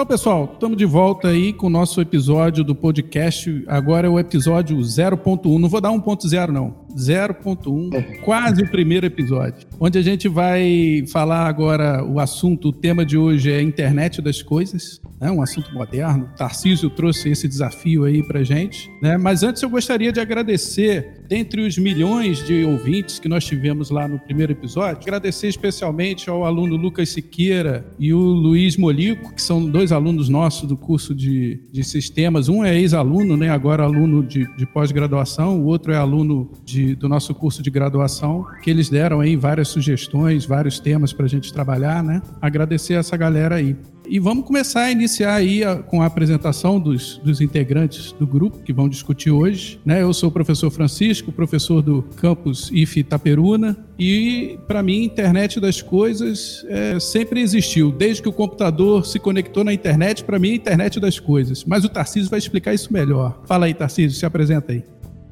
Então, pessoal, estamos de volta aí com o nosso episódio do podcast. Agora é o episódio 0.1. Não vou dar 1.0, não. 0.1, quase o primeiro episódio, onde a gente vai falar agora o assunto, o tema de hoje é internet das coisas, né? um assunto moderno. O Tarcísio trouxe esse desafio aí pra gente, né? Mas antes eu gostaria de agradecer, dentre os milhões de ouvintes que nós tivemos lá no primeiro episódio, agradecer especialmente ao aluno Lucas Siqueira e o Luiz Molico, que são dois alunos nossos do curso de, de sistemas. Um é ex-aluno, né? Agora aluno de, de pós-graduação, o outro é aluno de de, do nosso curso de graduação, que eles deram aí várias sugestões, vários temas para a gente trabalhar, né? Agradecer essa galera aí. E vamos começar a iniciar aí a, com a apresentação dos, dos integrantes do grupo que vão discutir hoje. Né? Eu sou o professor Francisco, professor do campus IF Itaperuna, e para mim, internet das coisas é, sempre existiu. Desde que o computador se conectou na internet, para mim, é internet das coisas. Mas o Tarcísio vai explicar isso melhor. Fala aí, Tarcísio, se apresenta aí.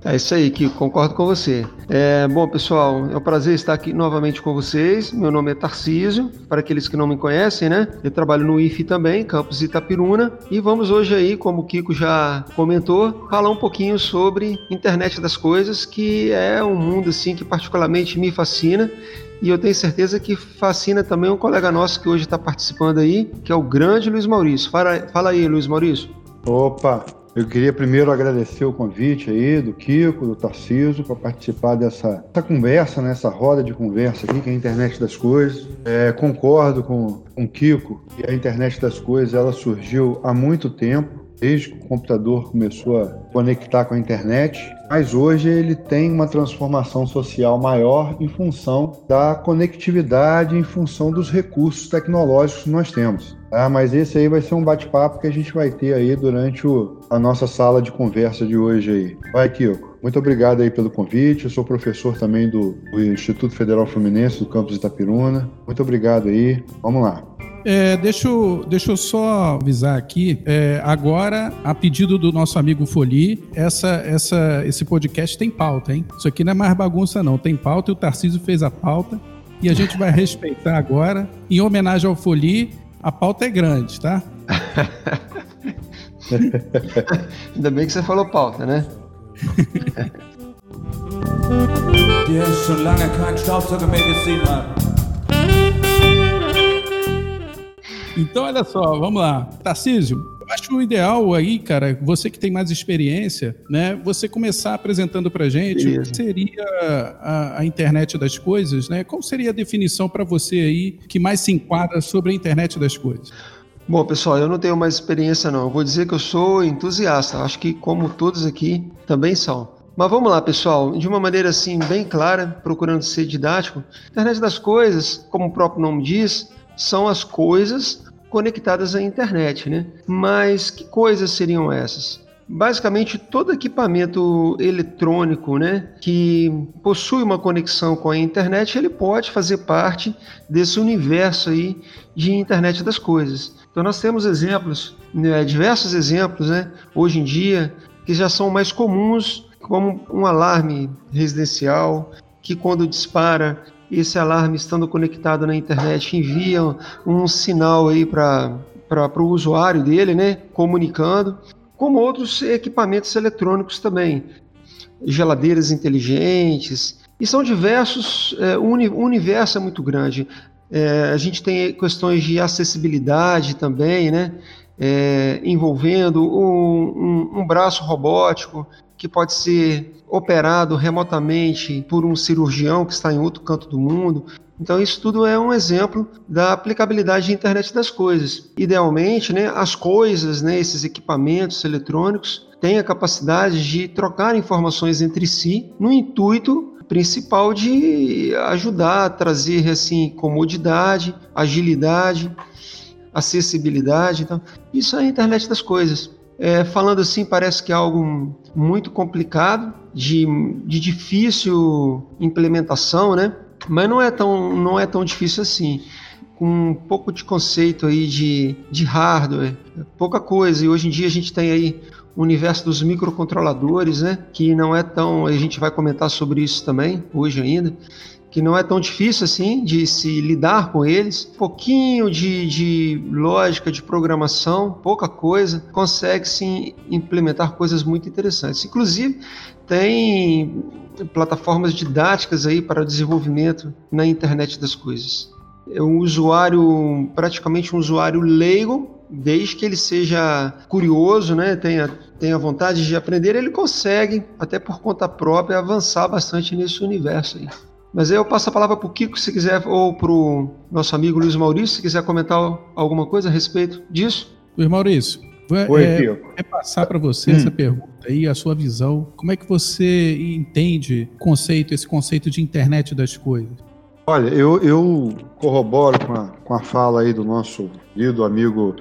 É isso aí, Kiko, concordo com você. É, bom, pessoal, é um prazer estar aqui novamente com vocês. Meu nome é Tarcísio, para aqueles que não me conhecem, né? Eu trabalho no IFE também, campus Itapiruna, e vamos hoje aí, como o Kiko já comentou, falar um pouquinho sobre internet das coisas, que é um mundo assim que particularmente me fascina e eu tenho certeza que fascina também um colega nosso que hoje está participando aí, que é o grande Luiz Maurício. Fala, fala aí, Luiz Maurício. Opa, eu queria primeiro agradecer o convite aí do Kiko, do Tarciso, para participar dessa, dessa conversa, nessa né, roda de conversa aqui, que é a internet das coisas. É, concordo com, com o Kiko que a internet das coisas ela surgiu há muito tempo desde que o computador começou a conectar com a internet, mas hoje ele tem uma transformação social maior em função da conectividade, em função dos recursos tecnológicos que nós temos. Ah, mas esse aí vai ser um bate-papo que a gente vai ter aí durante o, a nossa sala de conversa de hoje aí. Vai, Kiko. Muito obrigado aí pelo convite. Eu sou professor também do, do Instituto Federal Fluminense do campus Itapiruna. Muito obrigado aí. Vamos lá. É, deixa, eu, deixa eu só avisar aqui. É, agora, a pedido do nosso amigo Foli, essa, essa, esse podcast tem pauta, hein? Isso aqui não é mais bagunça, não. Tem pauta e o Tarcísio fez a pauta. E a gente vai respeitar agora. Em homenagem ao Foli, a pauta é grande, tá? Ainda bem que você falou pauta, né? Der ist schon lange kein Staubsauger mehr Então, olha só, vamos lá. Tarcísio, eu acho o ideal aí, cara, você que tem mais experiência, né? Você começar apresentando pra gente Beleza. o que seria a, a, internet das coisas, né? Qual seria a definição para você aí que mais se enquadra sobre a internet das coisas? Bom, pessoal, eu não tenho mais experiência não. Eu vou dizer que eu sou entusiasta. Acho que como todos aqui também são. Mas vamos lá, pessoal, de uma maneira assim bem clara, procurando ser didático. Internet das coisas, como o próprio nome diz, são as coisas conectadas à internet, né? Mas que coisas seriam essas? Basicamente, todo equipamento eletrônico né, que possui uma conexão com a internet, ele pode fazer parte desse universo aí de internet das coisas. Então nós temos exemplos, né, diversos exemplos, né, hoje em dia, que já são mais comuns, como um alarme residencial, que quando dispara esse alarme estando conectado na internet envia um sinal aí para para o usuário dele, né, comunicando, como outros equipamentos eletrônicos também, geladeiras inteligentes, e são diversos, é, o universo é muito grande. É, a gente tem questões de acessibilidade também, né, é, envolvendo um, um, um braço robótico que pode ser operado remotamente por um cirurgião que está em outro canto do mundo. Então, isso tudo é um exemplo da aplicabilidade da internet das coisas. Idealmente, né, as coisas, né, esses equipamentos eletrônicos, têm a capacidade de trocar informações entre si no intuito principal de ajudar a trazer assim comodidade, agilidade, acessibilidade. Então, isso é a internet das coisas. É, falando assim, parece que é algo muito complicado, de, de difícil implementação, né? Mas não é tão, não é tão difícil assim. com um pouco de conceito aí de, de hardware, pouca coisa. E hoje em dia a gente tem aí o universo dos microcontroladores, né? Que não é tão. A gente vai comentar sobre isso também hoje ainda. Que não é tão difícil assim de se lidar com eles. Um pouquinho de, de lógica, de programação, pouca coisa, consegue sim implementar coisas muito interessantes. Inclusive, tem plataformas didáticas aí para o desenvolvimento na internet das coisas. É um usuário, praticamente um usuário leigo, desde que ele seja curioso, né, tenha, tenha vontade de aprender, ele consegue, até por conta própria, avançar bastante nesse universo aí. Mas aí eu passo a palavra para o Kiko, se quiser, ou para o nosso amigo Luiz Maurício, se quiser comentar alguma coisa a respeito disso. Luiz Maurício, Oi, é, é passar para você hum. essa pergunta aí, a sua visão. Como é que você entende conceito, esse conceito de internet das coisas? Olha, eu, eu corroboro com a, com a fala aí do nosso querido amigo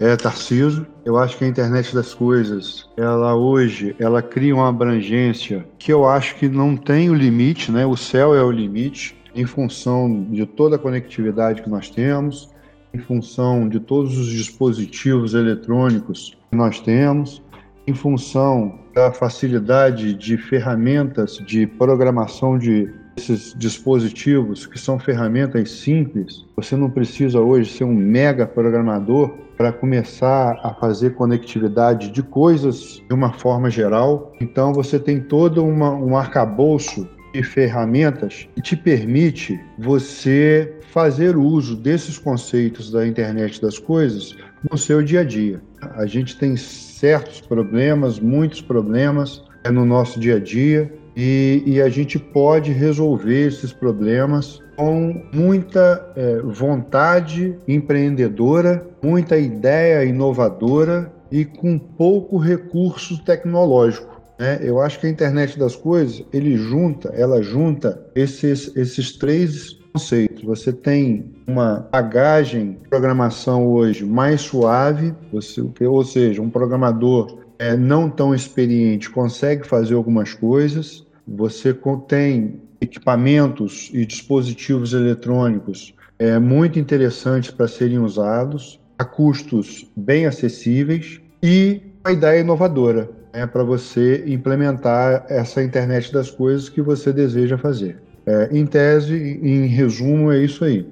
é, Tarciso. Eu acho que a internet das coisas, ela hoje, ela cria uma abrangência que eu acho que não tem o limite, né? O céu é o limite em função de toda a conectividade que nós temos, em função de todos os dispositivos eletrônicos que nós temos, em função da facilidade de ferramentas de programação de esses dispositivos que são ferramentas simples. Você não precisa hoje ser um mega programador para começar a fazer conectividade de coisas de uma forma geral. Então você tem todo uma, um arcabouço de ferramentas que te permite você fazer uso desses conceitos da internet das coisas no seu dia a dia. A gente tem certos problemas, muitos problemas é, no nosso dia a dia e, e a gente pode resolver esses problemas com muita é, vontade empreendedora, muita ideia inovadora e com pouco recurso tecnológico. Né? Eu acho que a internet das coisas ele junta, ela junta esses, esses três conceitos. Você tem uma bagagem de programação hoje mais suave, você, ou seja, um programador é, não tão experiente consegue fazer algumas coisas. Você tem equipamentos e dispositivos eletrônicos é, muito interessantes para serem usados, a custos bem acessíveis e uma ideia inovadora né, para você implementar essa internet das coisas que você deseja fazer. É, em tese, em resumo, é isso aí.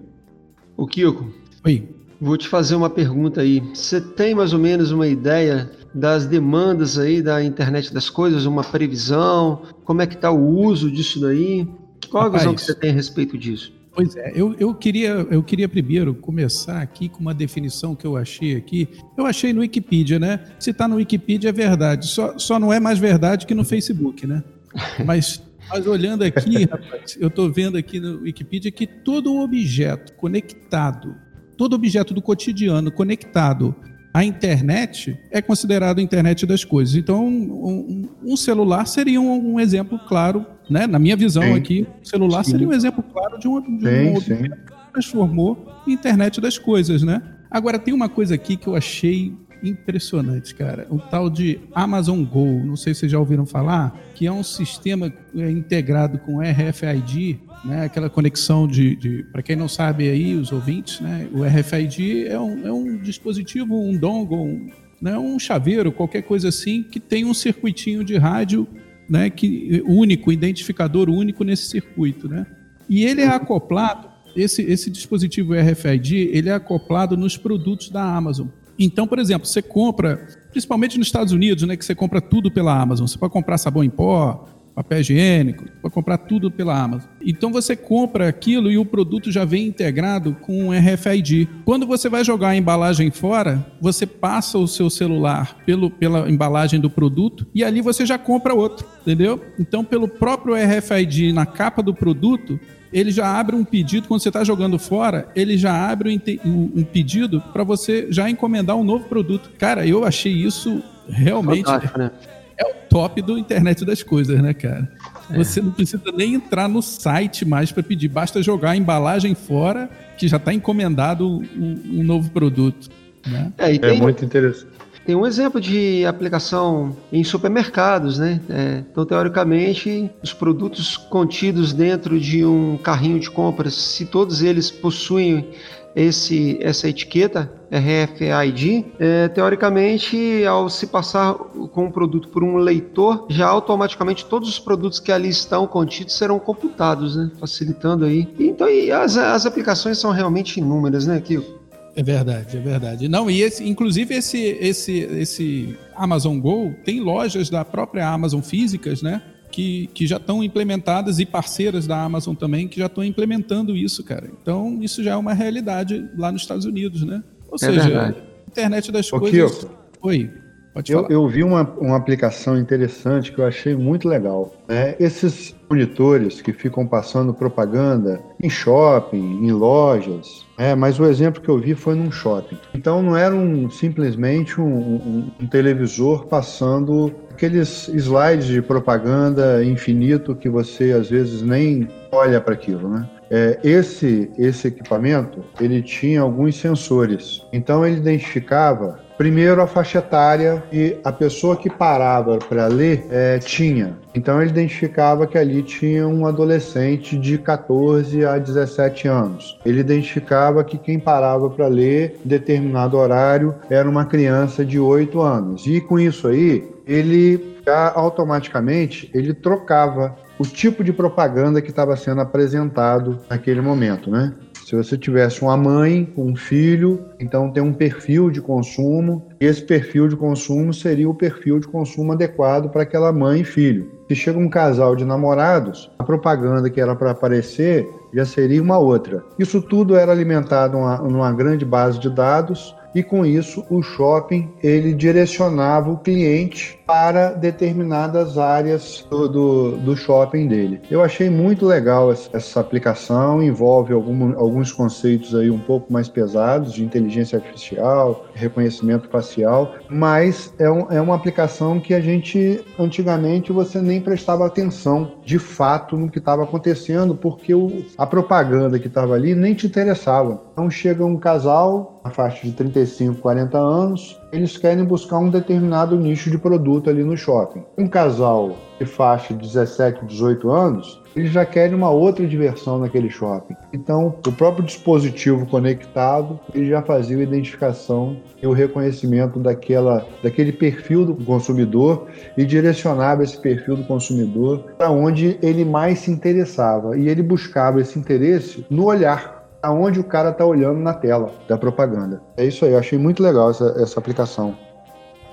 O Kiko. Oi. Vou te fazer uma pergunta aí. Você tem mais ou menos uma ideia das demandas aí da internet das coisas, uma previsão? Como é que está o uso disso daí? Qual a visão que você tem a respeito disso? Pois é, eu, eu, queria, eu queria primeiro começar aqui com uma definição que eu achei aqui. Eu achei no Wikipedia, né? Se está no Wikipedia é verdade, só, só não é mais verdade que no Facebook, né? Mas, mas olhando aqui, rapaz, eu estou vendo aqui no Wikipedia que todo objeto conectado, todo objeto do cotidiano conectado à internet é considerado internet das coisas. Então, um, um celular seria um, um exemplo claro né? Na minha visão sim. aqui, o celular sim. seria um exemplo claro de um, de um sim, que transformou internet das coisas, né? Agora, tem uma coisa aqui que eu achei impressionante, cara. O tal de Amazon Go, não sei se vocês já ouviram falar, que é um sistema é, integrado com RFID, né? Aquela conexão de, de para quem não sabe aí, os ouvintes, né? O RFID é um, é um dispositivo, um dongle, um, né? um chaveiro, qualquer coisa assim, que tem um circuitinho de rádio né, que, único, identificador único nesse circuito. Né? E ele é acoplado, esse, esse dispositivo RFID, ele é acoplado nos produtos da Amazon. Então, por exemplo, você compra, principalmente nos Estados Unidos, né, que você compra tudo pela Amazon. Você pode comprar sabão em pó, papel higiênico, para comprar tudo pela Amazon. Então você compra aquilo e o produto já vem integrado com RFID. Quando você vai jogar a embalagem fora, você passa o seu celular pelo, pela embalagem do produto e ali você já compra outro, entendeu? Então, pelo próprio RFID na capa do produto, ele já abre um pedido, quando você está jogando fora, ele já abre um, um pedido para você já encomendar um novo produto. Cara, eu achei isso realmente. Fantástico, né? é o top do internet das coisas, né, cara? É. Você não precisa nem entrar no site mais para pedir, basta jogar a embalagem fora que já está encomendado um, um, novo produto. Né? É, é tem, é, muito interessante. Tem um exemplo de aplicação em supermercados, né? É, então, teoricamente, os produtos contidos dentro de um carrinho de compras, se todos eles possuem esse, essa etiqueta RFID, é, teoricamente, ao se passar com o produto por um leitor, já automaticamente todos os produtos que ali estão contidos serão computados, né? Facilitando aí. Então, as, as aplicações são realmente inúmeras, né, Kiko? É verdade, é verdade. Não, e esse, inclusive esse, esse, esse Amazon Go tem lojas da própria Amazon físicas, né? Que, que já estão implementadas e parceiras da Amazon também que já estão implementando isso, cara. Então, isso já é uma realidade lá nos Estados Unidos, né? Ou é seja, verdade. internet das Ô, coisas. Kiko, Oi. Pode eu, falar. eu vi uma, uma aplicação interessante que eu achei muito legal. Né? Esses monitores que ficam passando propaganda em shopping, em lojas, é, mas o exemplo que eu vi foi num shopping. Então não era um, simplesmente um, um, um televisor passando aqueles slides de propaganda infinito que você às vezes nem olha para aquilo, né? É, esse esse equipamento ele tinha alguns sensores, então ele identificava Primeiro, a faixa etária e a pessoa que parava para ler é, tinha. Então, ele identificava que ali tinha um adolescente de 14 a 17 anos. Ele identificava que quem parava para ler em determinado horário era uma criança de 8 anos. E com isso aí, ele já automaticamente ele trocava o tipo de propaganda que estava sendo apresentado naquele momento, né? Se você tivesse uma mãe com um filho, então tem um perfil de consumo, e esse perfil de consumo seria o perfil de consumo adequado para aquela mãe e filho. Se chega um casal de namorados, a propaganda que era para aparecer já seria uma outra. Isso tudo era alimentado numa, numa grande base de dados e com isso o shopping ele direcionava o cliente para determinadas áreas do, do, do shopping dele. Eu achei muito legal essa, essa aplicação, envolve algum, alguns conceitos aí um pouco mais pesados de inteligência artificial, reconhecimento facial, mas é, um, é uma aplicação que a gente antigamente você nem prestava atenção de fato no que estava acontecendo, porque o, a propaganda que estava ali nem te interessava. Então chega um casal na faixa de 35, 40 anos, eles querem buscar um determinado nicho de produto ali no shopping. Um casal de faixa de 17, 18 anos, eles já querem uma outra diversão naquele shopping. Então, o próprio dispositivo conectado, ele já fazia a identificação e o reconhecimento daquela, daquele perfil do consumidor e direcionava esse perfil do consumidor para onde ele mais se interessava. E ele buscava esse interesse no olhar aonde o cara está olhando na tela da propaganda. É isso aí, eu achei muito legal essa, essa aplicação.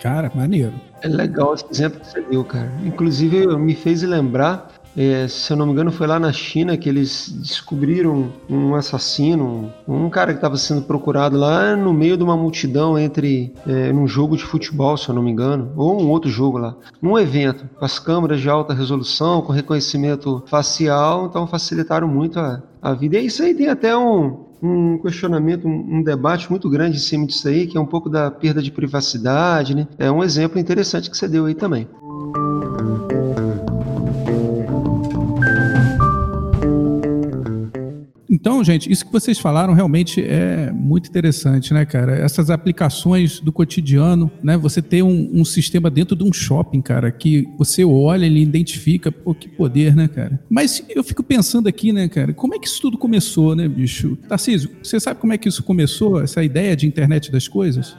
Cara, maneiro. É legal esse exemplo que você deu, cara. Inclusive, me fez lembrar é, se eu não me engano, foi lá na China que eles descobriram um assassino, um cara que estava sendo procurado lá no meio de uma multidão entre é, num jogo de futebol, se eu não me engano, ou um outro jogo lá, num evento com as câmeras de alta resolução, com reconhecimento facial, então facilitaram muito a, a vida. E isso aí tem até um, um questionamento, um, debate muito grande em cima disso aí, que é um pouco da perda de privacidade, né? É um exemplo interessante que você deu aí também. Então, gente, isso que vocês falaram realmente é muito interessante, né, cara? Essas aplicações do cotidiano, né? Você ter um, um sistema dentro de um shopping, cara, que você olha, ele identifica, pô, que poder, né, cara? Mas eu fico pensando aqui, né, cara, como é que isso tudo começou, né, bicho? Tarcísio, você sabe como é que isso começou, essa ideia de internet das coisas?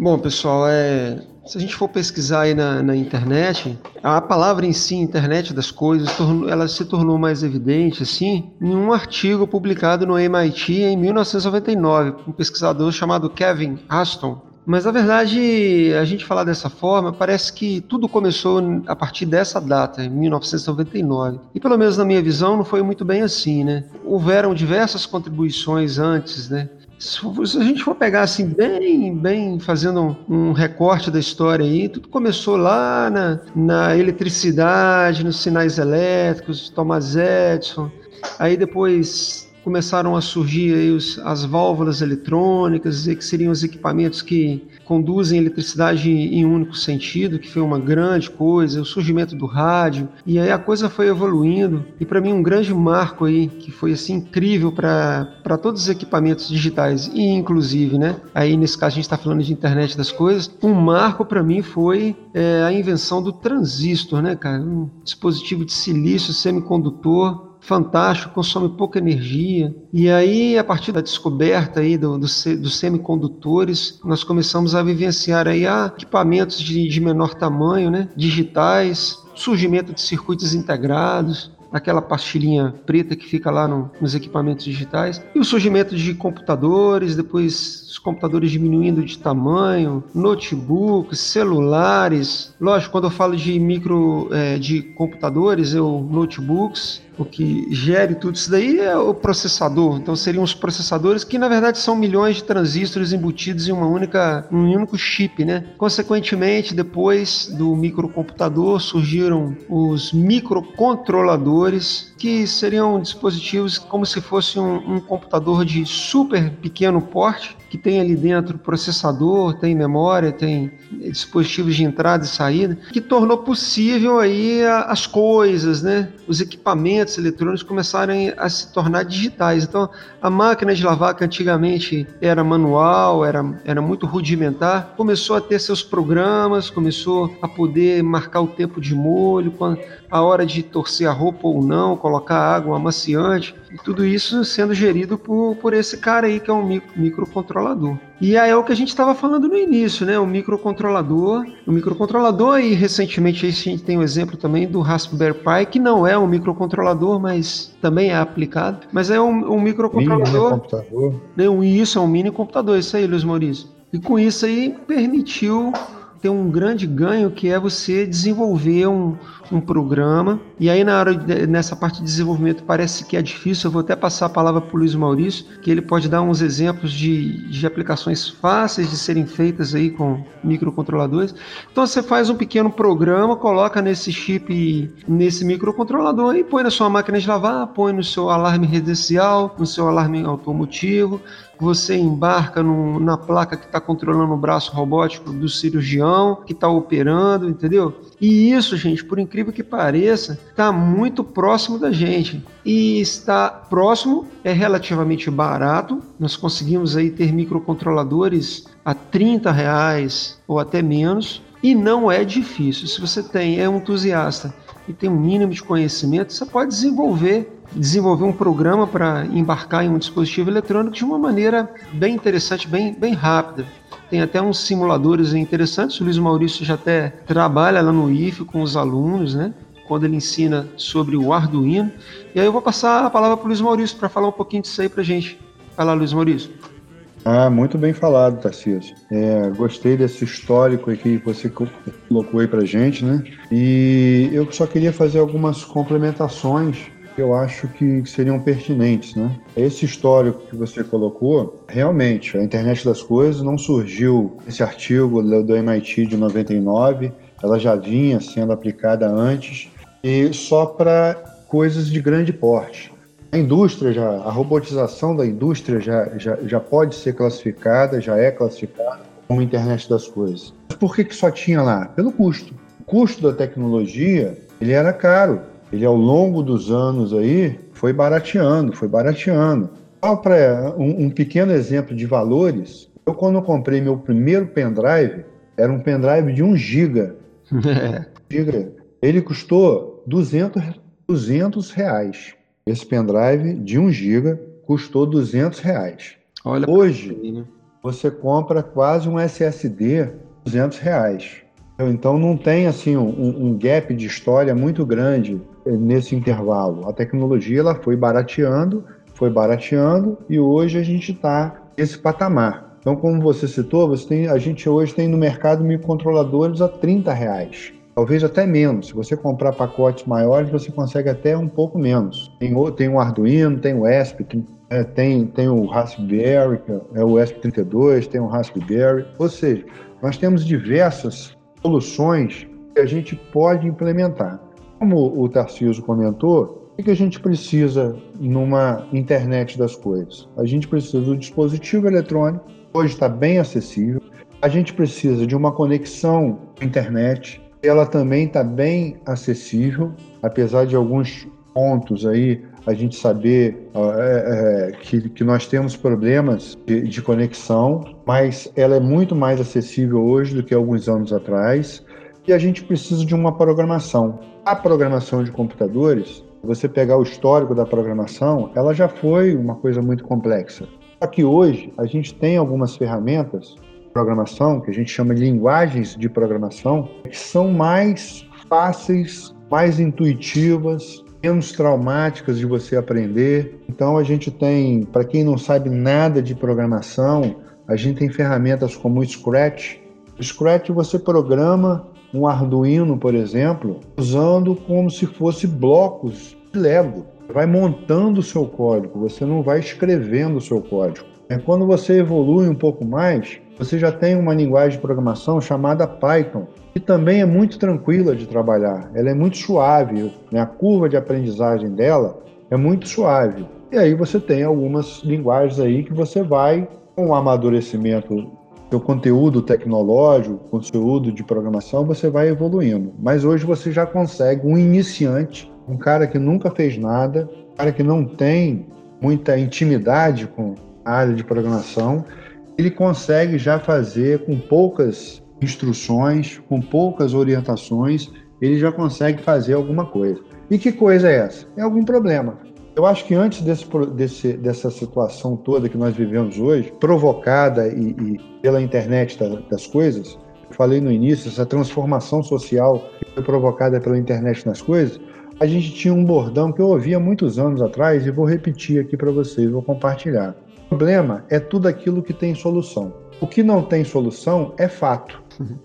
Bom, pessoal, é, se a gente for pesquisar aí na, na, internet, a palavra em si, internet das coisas, ela se tornou mais evidente assim em um artigo publicado no MIT em 1999, por um pesquisador chamado Kevin Aston. Mas na verdade, a gente falar dessa forma, parece que tudo começou a partir dessa data, em 1999. E pelo menos na minha visão, não foi muito bem assim, né? Houveram diversas contribuições antes, né? Se a gente for pegar assim, bem, bem fazendo um, recorte da história aí, tudo começou lá na, na eletricidade, nos sinais elétricos, Thomas Edison. Aí depois começaram a surgir os, as válvulas eletrônicas, que seriam os equipamentos que conduzem eletricidade em um único sentido, que foi uma grande coisa, o surgimento do rádio, e aí a coisa foi evoluindo, e para mim um grande marco aí, que foi assim incrível para todos os equipamentos digitais, e inclusive, né, aí nesse caso a gente está falando de internet das coisas, um marco para mim foi é, a invenção do transistor, né, cara, um dispositivo de silício semicondutor fantástico, consome pouca energia. E aí, a partir da descoberta aí do, do, dos semicondutores, nós começamos a vivenciar aí ah, equipamentos de, de menor tamanho, né, digitais, surgimento de circuitos integrados, aquela pastilhinha preta que fica lá no, nos equipamentos digitais, e o surgimento de computadores, depois os computadores diminuindo de tamanho, notebooks, celulares. Lógico, quando eu falo de micro é, de computadores, eu notebooks, o que gere tudo isso daí é o processador. Então seriam os processadores que na verdade são milhões de transistores embutidos em uma única, um único chip, né? Consequentemente, depois do microcomputador surgiram os microcontroladores, que seriam dispositivos como se fosse um, um computador de super pequeno porte que tem ali dentro processador, tem memória, tem dispositivos de entrada e saída, que tornou possível aí as coisas, né? Os equipamentos eletrônicos começarem a se tornar digitais. Então, a máquina de lavar que antigamente era manual, era, era muito rudimentar, começou a ter seus programas, começou a poder marcar o tempo de molho, a hora de torcer a roupa ou não, colocar água amaciante, e tudo isso sendo gerido por, por esse cara aí que é um micro, microcontrolador. E aí é o que a gente estava falando no início, né? O microcontrolador. O microcontrolador, e recentemente a gente tem o um exemplo também do Raspberry Pi, que não é um microcontrolador, mas também é aplicado. Mas é um, um microcontrolador. Mini computador. Né? Isso, é um mini computador, isso aí, Luiz Maurício. E com isso aí permitiu ter um grande ganho que é você desenvolver um, um programa. E aí, na hora de, nessa parte de desenvolvimento, parece que é difícil. Eu vou até passar a palavra para o Luiz Maurício, que ele pode dar uns exemplos de, de aplicações fáceis de serem feitas aí com microcontroladores. Então, você faz um pequeno programa, coloca nesse chip, nesse microcontrolador e põe na sua máquina de lavar, põe no seu alarme residencial, no seu alarme automotivo, você embarca no, na placa que está controlando o braço robótico do cirurgião, que está operando, entendeu? E isso, gente, por incrível que pareça, está muito próximo da gente. E está próximo, é relativamente barato. Nós conseguimos aí ter microcontroladores a 30 reais ou até menos. E não é difícil. Se você tem, é um entusiasta e tem um mínimo de conhecimento, você pode desenvolver desenvolver um programa para embarcar em um dispositivo eletrônico de uma maneira bem interessante, bem, bem rápida. Tem até uns simuladores interessantes. O Luiz Maurício já até trabalha lá no IF com os alunos, né? Quando ele ensina sobre o Arduino. E aí eu vou passar a palavra para o Luiz Maurício para falar um pouquinho disso aí para gente. Vai lá, Luiz Maurício. Ah, muito bem falado, Tarcísio. É, gostei desse histórico que você colocou aí para gente, né? E eu só queria fazer algumas complementações que eu acho que seriam pertinentes, né? Esse histórico que você colocou, realmente, a internet das coisas não surgiu esse artigo do MIT de 99, ela já vinha sendo aplicada antes e só para coisas de grande porte. A indústria já, a robotização da indústria já, já, já pode ser classificada, já é classificada como internet das coisas. Mas por que, que só tinha lá? Pelo custo. O custo da tecnologia ele era caro ele ao longo dos anos aí foi barateando, foi barateando. Só para um, um, pequeno exemplo de valores, eu quando comprei meu primeiro pendrive, era um pendrive de 1 giga. giga. Ele custou 200, 200 reais. Esse pendrive de 1 giga custou 200 reais. Olha Hoje, né? você compra quase um SSD 200 reais. Então não tem assim um, um, gap de história muito grande nesse intervalo. A tecnologia ela foi barateando, foi barateando e hoje a gente está nesse patamar. Então, como você citou, você tem, a gente hoje tem no mercado microcontroladores a 30 reais. Talvez até menos. Se você comprar pacotes maiores, você consegue até um pouco menos. Tem, tem o Arduino, tem o ESP, tem, é, tem, tem o Raspberry, é o ESP32, tem o Raspberry. Ou seja, nós temos diversas soluções que a gente pode implementar. Como o Tarcísio comentou, o que a gente precisa numa internet das coisas? A gente precisa do dispositivo eletrônico, hoje está bem acessível. A gente precisa de uma conexão à internet, ela também está bem acessível, apesar de alguns pontos aí a gente saber é, é, que, que nós temos problemas de, de, conexão, mas ela é muito mais acessível hoje do que alguns anos atrás. E a gente precisa de uma programação a programação de computadores você pegar o histórico da programação, ela já foi uma coisa muito complexa. Só que hoje a gente tem algumas ferramentas de programação, que a gente chama de linguagens de programação, que são mais fáceis, mais intuitivas, menos traumáticas de você aprender. Então a gente tem, para quem não sabe nada de programação, a gente tem ferramentas como o Scratch. O Scratch você programa um Arduino, por exemplo, usando como se fosse blocos de Lego. Vai montando o seu código, você não vai escrevendo o seu código. É quando você evolui um pouco mais, você já tem uma linguagem de programação chamada Python, que também é muito tranquila de trabalhar. Ela é muito suave, né? a curva de aprendizagem dela é muito suave. E aí você tem algumas linguagens aí que você vai com o amadurecimento seu conteúdo tecnológico, conteúdo de programação, você vai evoluindo. Mas hoje você já consegue um iniciante, um cara que nunca fez nada, um cara que não tem muita intimidade com a área de programação, ele consegue já fazer com poucas instruções, com poucas orientações, ele já consegue fazer alguma coisa. E que coisa é essa? É algum problema. Eu acho que antes desse, desse, dessa situação toda que nós vivemos hoje, provocada e, e pela internet da, das coisas, eu falei no início, essa transformação social que foi provocada pela internet das coisas, a gente tinha um bordão que eu ouvia muitos anos atrás e vou repetir aqui para vocês, vou compartilhar. O problema é tudo aquilo que tem solução. O que não tem solução é fato.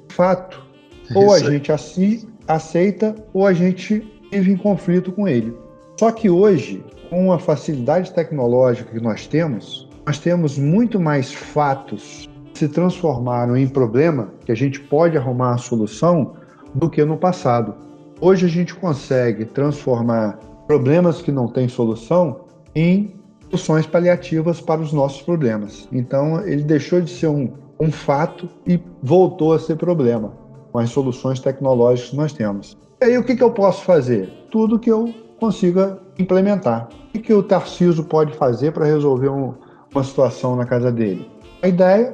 Fato. Ou a gente aceita ou a gente vive em conflito com ele. Só que hoje com a facilidade tecnológica que nós temos, nós temos muito mais fatos que se transformaram em problema que a gente pode arrumar a solução do que no passado. Hoje a gente consegue transformar problemas que não têm solução em soluções paliativas para os nossos problemas. Então ele deixou de ser um, um fato e voltou a ser problema com as soluções tecnológicas que nós temos. E aí o que, que eu posso fazer? Tudo que eu consiga implementar. O que o Tarciso pode fazer para resolver um, uma situação na casa dele? A ideia,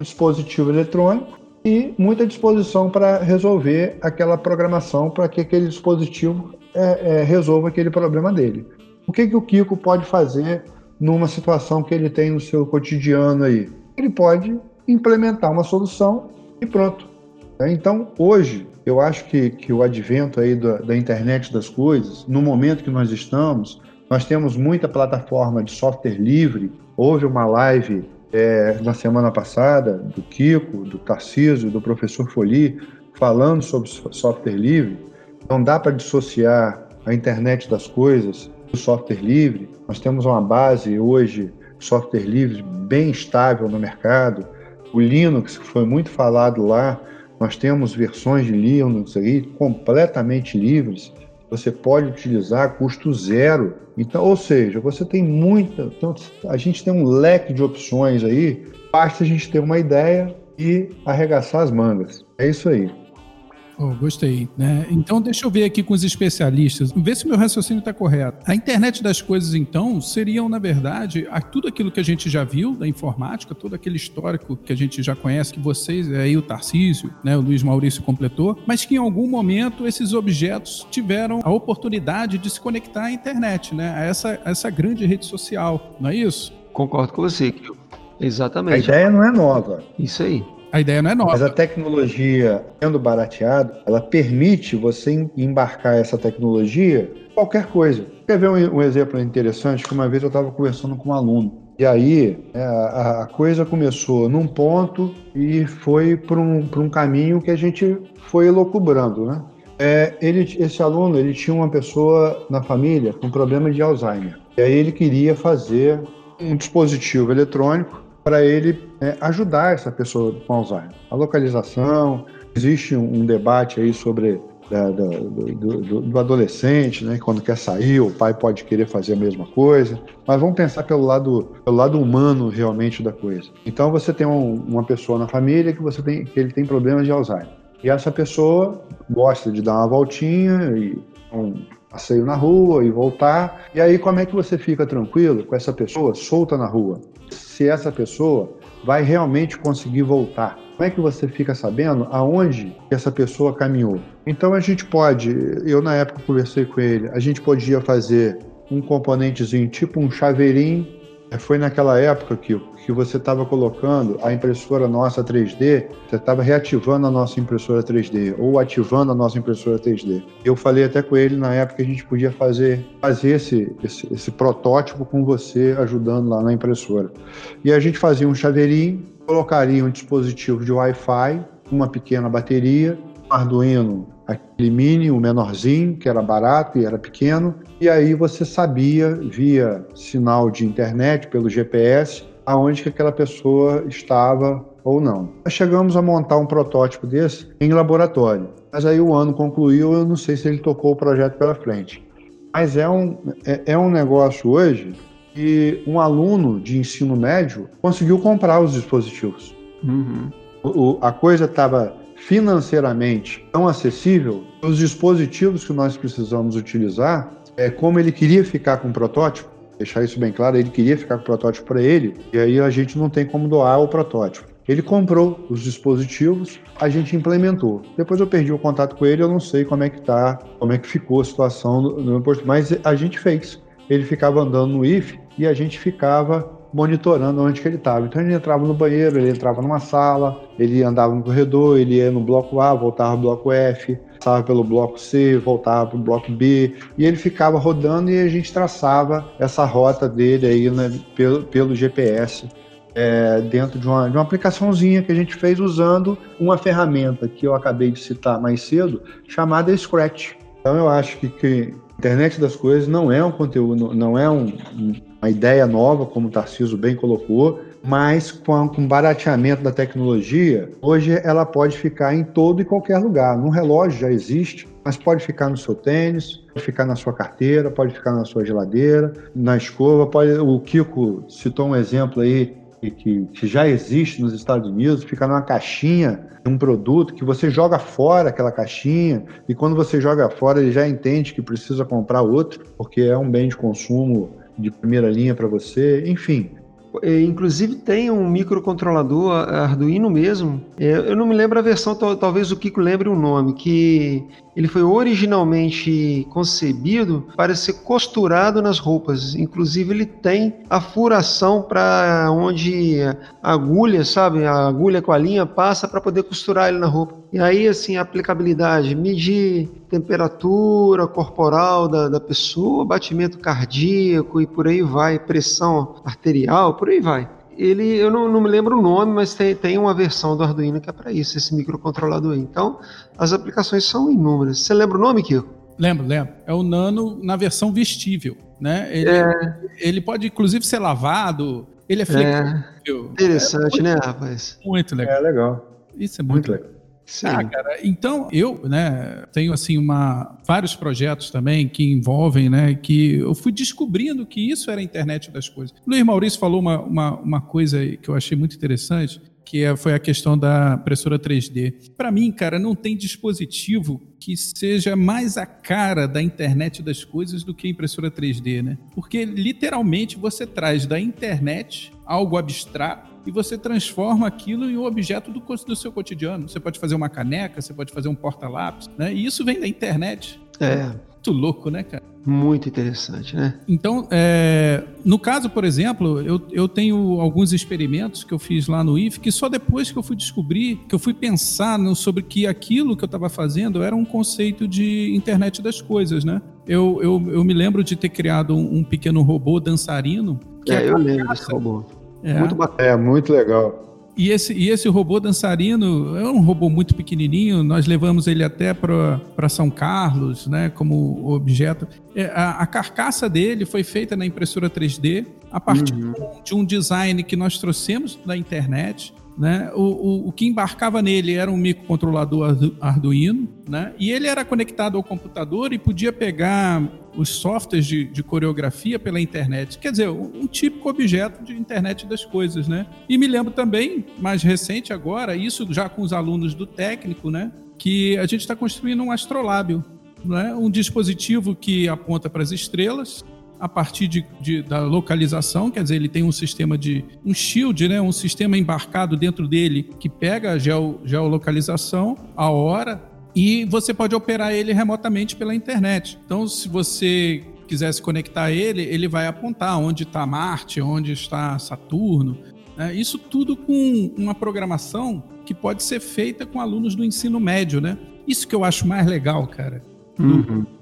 dispositivo eletrônico e muita disposição para resolver aquela programação para que aquele dispositivo é, é, resolva aquele problema dele. O que, que o Kiko pode fazer numa situação que ele tem no seu cotidiano aí? Ele pode implementar uma solução e pronto. Então, hoje, eu acho que, que o advento aí da, da internet das coisas, no momento que nós estamos, nós temos muita plataforma de software livre. Houve uma live é, na semana passada do Kiko, do Tarciso, do professor Foli, falando sobre software livre. Não dá para dissociar a internet das coisas do software livre. Nós temos uma base hoje software livre bem estável no mercado. O Linux, foi muito falado lá, nós temos versões de Linux aí completamente livres. Você pode utilizar a custo zero. Então, ou seja, você tem muita. Então, a gente tem um leque de opções aí. Basta a gente ter uma ideia e arregaçar as mangas. É isso aí. Oh, gostei, né? Então deixa eu ver aqui com os especialistas, ver se meu raciocínio está correto. A internet das coisas, então, seriam, na verdade, tudo aquilo que a gente já viu da informática, todo aquele histórico que a gente já conhece, que vocês, aí o Tarcísio, né, o Luiz Maurício completou, mas que em algum momento esses objetos tiveram a oportunidade de se conectar à internet, né? A essa, a essa grande rede social, não é isso? Concordo com você, Kio. Exatamente. A ideia não é nova. Isso aí. A ideia não é nova. Mas a tecnologia, sendo barateada, ela permite você embarcar essa tecnologia em qualquer coisa. Quer ver um, um exemplo interessante? Que uma vez eu estava conversando com um aluno. E aí é, a, a, coisa começou num ponto e foi para um, um caminho que a gente foi elocubrando, né? É, ele, esse aluno ele tinha uma pessoa na família com problema de Alzheimer. E aí ele queria fazer um dispositivo eletrônico para ele é, ajudar essa pessoa com Alzheimer. A localização, existe um, um debate aí sobre da, da, do, do, do, adolescente, né? Quando quer sair, o pai pode querer fazer a mesma coisa. Mas vamos pensar pelo lado, pelo lado humano realmente da coisa. Então você tem um, uma pessoa na família que você tem que ele tem problemas de Alzheimer. E essa pessoa gosta de dar uma voltinha e um passeio na rua e voltar. E aí como é que você fica tranquilo com essa pessoa solta na rua? Se essa pessoa vai realmente conseguir voltar. como é que você fica sabendo aonde essa pessoa caminhou? Então a gente pode, eu na época conversei com ele, a gente podia fazer um componentezinho tipo um chaveirinho. É, foi naquela época que, que você estava colocando a impressora nossa 3D, você estava reativando a nossa impressora 3D ou ativando a nossa impressora 3D. Eu falei até com ele na época que a gente podia fazer, fazer esse, esse, esse protótipo com você ajudando lá na impressora. E a gente fazia um chaveirinho, colocaria um dispositivo de Wi-Fi, uma pequena bateria, um Arduino aquele mini, o menorzinho, que era barato e era pequeno, e aí você sabia via sinal de internet pelo GPS aonde que aquela pessoa estava ou não. Nós chegamos a montar um protótipo desse em laboratório, mas aí o ano concluiu, eu não sei se ele tocou o projeto pela frente. Mas é um, é, é um negócio hoje que um aluno de ensino médio conseguiu comprar os dispositivos. Uhum. O, a coisa estava financeiramente tão acessível, os dispositivos que nós precisamos utilizar, é como ele queria ficar com o protótipo, deixar isso bem claro, ele queria ficar com o protótipo para ele, e aí a gente não tem como doar o protótipo. Ele comprou os dispositivos, a gente implementou. Depois eu perdi o contato com ele, eu não sei como é que tá, como é que ficou a situação no meu mas a gente fez. Ele ficava andando no IF e a gente ficava monitorando onde que ele estava. Então ele entrava no banheiro, ele entrava numa sala, ele andava no corredor, ele ia no bloco A, voltava no bloco F, passava pelo bloco C, voltava para o bloco B, e ele ficava rodando e a gente traçava essa rota dele aí né, pelo, pelo GPS. É, dentro de uma, de uma aplicaçãozinha que a gente fez usando uma ferramenta que eu acabei de citar mais cedo, chamada Scratch. Então eu acho que, que internet das coisas não é um conteúdo, não é um, uma ideia nova, como o Tarciso bem colocou, mas com, com barateamento da tecnologia, hoje ela pode ficar em todo e qualquer lugar. No relógio já existe, mas pode ficar no seu tênis, pode ficar na sua carteira, pode ficar na sua geladeira, na escova. Pode... O Kiko citou um exemplo aí que, que, já existe nos Estados Unidos, fica numa caixinha, um produto que você joga fora aquela caixinha, e quando você joga fora, ele já entende que precisa comprar outro, porque é um bem de consumo de primeira linha para você, enfim. É, inclusive tem um microcontrolador Arduino mesmo. É, eu não me lembro a versão, talvez o Kiko lembre o nome, que ele foi originalmente concebido para ser costurado nas roupas. Inclusive ele tem a furação para onde a agulha, sabe, a agulha com a linha passa para poder costurar ele na roupa. E aí assim a aplicabilidade, medir temperatura corporal da, da pessoa, batimento cardíaco e por aí vai, pressão arterial, por aí vai ele, eu não, não, me lembro o nome, mas tem, tem uma versão do Arduino que é para isso, esse microcontrolador aí. Então, as aplicações são inúmeras. Você lembra o nome, Kiko? Lembro, lembro. É o Nano na versão vestível, né? Ele, é... ele pode, inclusive, ser lavado. Ele é, é flexível. É interessante, é né, rapaz? Muito legal. É legal. Isso é muito, muito legal. Sim. Ah, cara, então eu, né, tenho assim uma vários projetos também que envolvem, né, que eu fui descobrindo que isso era a internet das coisas. O Luiz Maurício falou uma, uma, uma coisa que eu achei muito interessante, que é, foi a questão da impressora 3D. Para mim, cara, não tem dispositivo que seja mais a cara da internet das coisas do que a impressora 3D, né? Porque literalmente você traz da internet algo abstrato e você transforma aquilo em um objeto do, do seu cotidiano. Você pode fazer uma caneca, você pode fazer um porta-lápis, né? E isso vem da internet. É. Muito louco, né, cara? Muito interessante, né? Então, é, no caso, por exemplo, eu, eu tenho alguns experimentos que eu fiz lá no IF que só depois que eu fui descobrir, que eu fui pensar no, sobre que aquilo que eu estava fazendo era um conceito de internet das coisas, né? Eu, eu, eu me lembro de ter criado um, um pequeno robô dançarino. Que é, eu lembro desse robô. É. Muito. É, muito legal. E esse, e esse robô dançarino é um robô muito pequenininho, nós levamos ele até para São Carlos, né, como objeto. É, a, a, carcaça dele foi feita na impressora 3D a partir uhum. de um design que nós trouxemos da internet. Né? O, o, o, que embarcava nele era um microcontrolador Arduino, né? e ele era conectado ao computador e podia pegar os softwares de, de, coreografia pela internet. Quer dizer, um, um típico objeto de internet das coisas, né? E me lembro também, mais recente agora, isso já com os alunos do técnico, né? Que a gente está construindo um astrolábio, né? um dispositivo que aponta para as estrelas a partir de, de, da localização, quer dizer, ele tem um sistema de um shield, né, um sistema embarcado dentro dele que pega a geo, geolocalização, a hora, e você pode operar ele remotamente pela internet. Então, se você quiser se conectar a ele, ele vai apontar onde está Marte, onde está Saturno. Né? Isso tudo com uma programação que pode ser feita com alunos do ensino médio, né? Isso que eu acho mais legal, cara. Uhum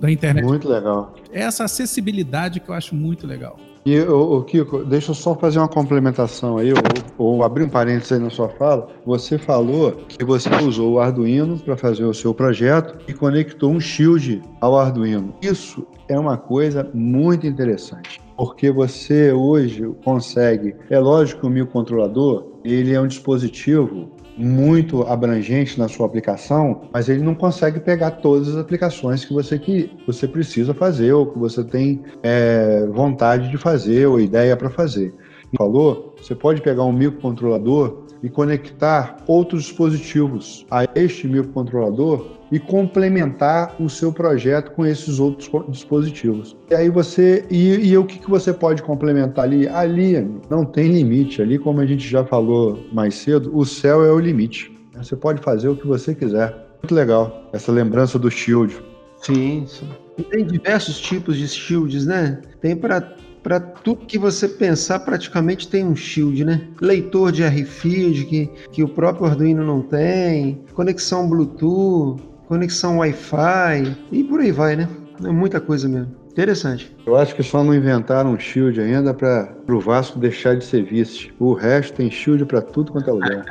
da internet. Muito legal. É essa acessibilidade que eu acho muito legal. E, o Kiko, deixa eu só fazer uma complementação aí, ou, ou, abrir um parênteses aí na sua fala. Você falou que você usou o Arduino para fazer o seu projeto e conectou um Shield ao Arduino. Isso é uma coisa muito interessante porque você hoje consegue. É lógico que o microcontrolador ele é um dispositivo muito abrangente na sua aplicação, mas ele não consegue pegar todas as aplicações que você, que você precisa fazer ou que você tem é, vontade de fazer ou ideia para fazer. Falou, você pode pegar um microcontrolador e conectar outros dispositivos a este microcontrolador e complementar o seu projeto com esses outros dispositivos. E aí você e, e o que, que você pode complementar ali? Ali não tem limite. Ali, como a gente já falou mais cedo, o céu é o limite. Você pode fazer o que você quiser. Muito legal essa lembrança do Shield. Sim, sim. E tem diversos tipos de shields, né? Tem para para tudo que você pensar, praticamente tem um shield, né? Leitor de RFID que, que o próprio Arduino não tem, conexão Bluetooth, conexão Wi-Fi e por aí vai, né? É muita coisa mesmo. Interessante. Eu acho que só não inventaram um shield ainda para o Vasco deixar de ser vice. O resto tem shield para tudo quanto é lugar.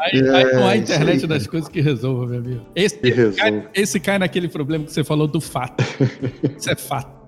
Aí, é, aí, não há internet das coisas que resolva, meu amigo. Esse, esse, cai, esse, cai, naquele problema que você falou do fato. Isso é fato.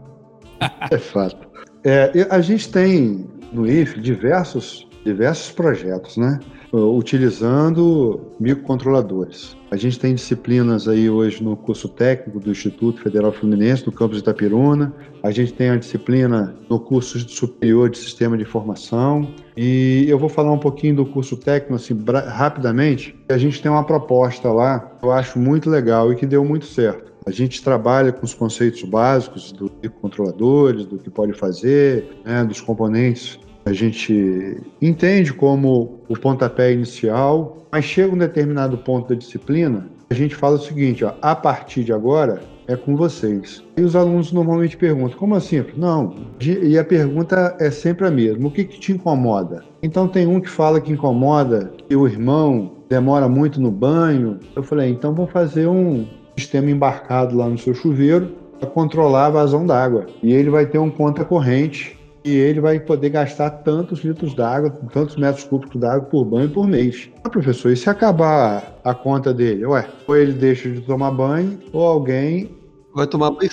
É fato. É, a gente tem no IF diversos, diversos projetos, né? Utilizando microcontroladores. A gente tem disciplinas aí hoje no curso técnico do Instituto Federal Fluminense, do campus Itapiruna. A gente tem a disciplina no curso superior de Sistema de Informação. E eu vou falar um pouquinho do curso técnico, assim, rapidamente. A gente tem uma proposta lá, que eu acho muito legal e que deu muito certo. A gente trabalha com os conceitos básicos do controladores, do que pode fazer, né, dos componentes a gente entende como o pontapé inicial, mas chega um determinado ponto da disciplina, a gente fala o seguinte, ó, a partir de agora é com vocês. E os alunos normalmente perguntam, como assim? Não, e a pergunta é sempre a mesma, o que, que te incomoda? Então tem um que fala que incomoda que o irmão demora muito no banho. Eu falei, então vamos fazer um sistema embarcado lá no seu chuveiro para controlar a vazão d'água. E ele vai ter um conta corrente e ele vai poder gastar tantos litros d'água, tantos metros cúbicos d'água por banho por mês. Ah, professor, e se acabar a conta dele? Ué, ou ele deixa de tomar banho, ou alguém. Vai tomar banho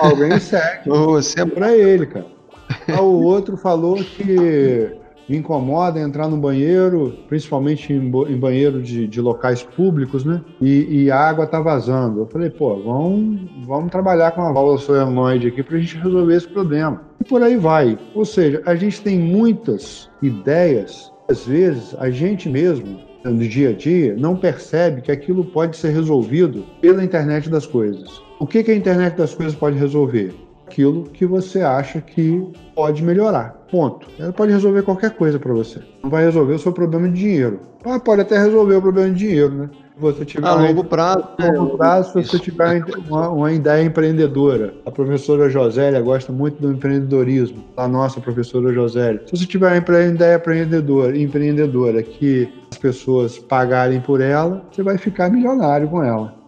Alguém segue. Você é para ele, cara. Ah, o outro falou que me incomoda entrar no banheiro, principalmente em, em banheiro de, de, locais públicos, né? E, e, a água tá vazando. Eu falei, pô, vamos, vamos trabalhar com a válvula solenoide aqui para a gente resolver esse problema. E por aí vai. Ou seja, a gente tem muitas ideias, às vezes a gente mesmo no dia a dia não percebe que aquilo pode ser resolvido pela internet das coisas. O que, que a internet das coisas pode resolver? aquilo que você acha que pode melhorar. Ponto. Ela pode resolver qualquer coisa para você. Não vai resolver o seu problema de dinheiro. Ah, pode até resolver o problema de dinheiro, né? Você tiver a longo prazo. A longo prazo, se você tiver uma, uma, ideia empreendedora. A professora Josélia gosta muito do empreendedorismo. A nossa professora Josélia. Se você tiver uma ideia empreendedora, empreendedora que as pessoas pagarem por ela, você vai ficar milionário com ela.